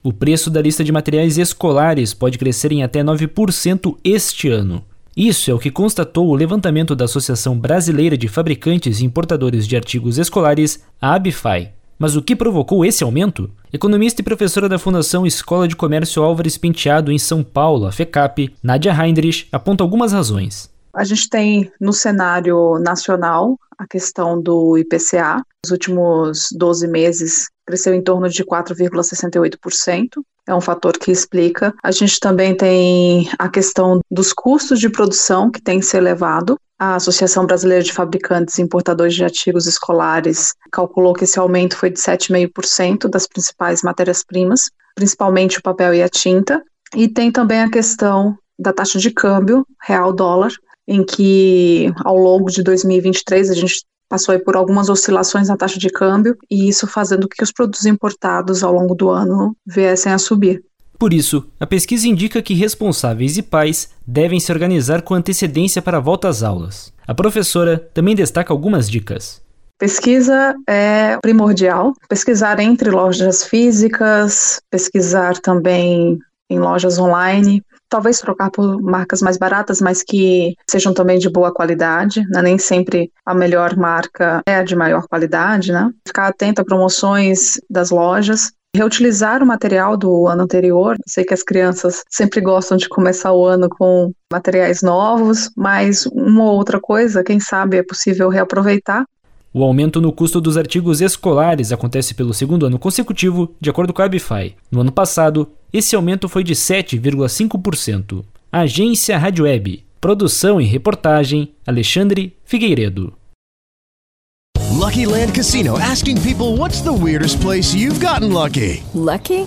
O preço da lista de materiais escolares pode crescer em até 9% este ano. Isso é o que constatou o levantamento da Associação Brasileira de Fabricantes e Importadores de Artigos Escolares, a ABFAI. Mas o que provocou esse aumento? Economista e professora da Fundação Escola de Comércio Álvares Penteado em São Paulo, a FECAP, Nadia Heinrich, aponta algumas razões. A gente tem no cenário nacional a questão do IPCA. Nos últimos 12 meses cresceu em torno de 4,68%. É um fator que explica. A gente também tem a questão dos custos de produção que tem se elevado. A Associação Brasileira de Fabricantes e Importadores de Artigos Escolares calculou que esse aumento foi de 7,5% das principais matérias-primas, principalmente o papel e a tinta. E tem também a questão da taxa de câmbio real-dólar, em que ao longo de 2023 a gente passou por algumas oscilações na taxa de câmbio e isso fazendo com que os produtos importados ao longo do ano viessem a subir. Por isso, a pesquisa indica que responsáveis e pais devem se organizar com antecedência para a volta às aulas. A professora também destaca algumas dicas. Pesquisa é primordial. Pesquisar entre lojas físicas, pesquisar também em lojas online, talvez trocar por marcas mais baratas, mas que sejam também de boa qualidade, né? Nem sempre a melhor marca é a de maior qualidade, né? Ficar atento a promoções das lojas, reutilizar o material do ano anterior. Sei que as crianças sempre gostam de começar o ano com materiais novos, mas uma ou outra coisa, quem sabe é possível reaproveitar. O aumento no custo dos artigos escolares acontece pelo segundo ano consecutivo, de acordo com a Abify. No ano passado, esse aumento foi de 7,5%. Agência Rádio Web. Produção e reportagem Alexandre Figueiredo. Lucky Land Casino asking people what's the weirdest place you've gotten lucky? Lucky?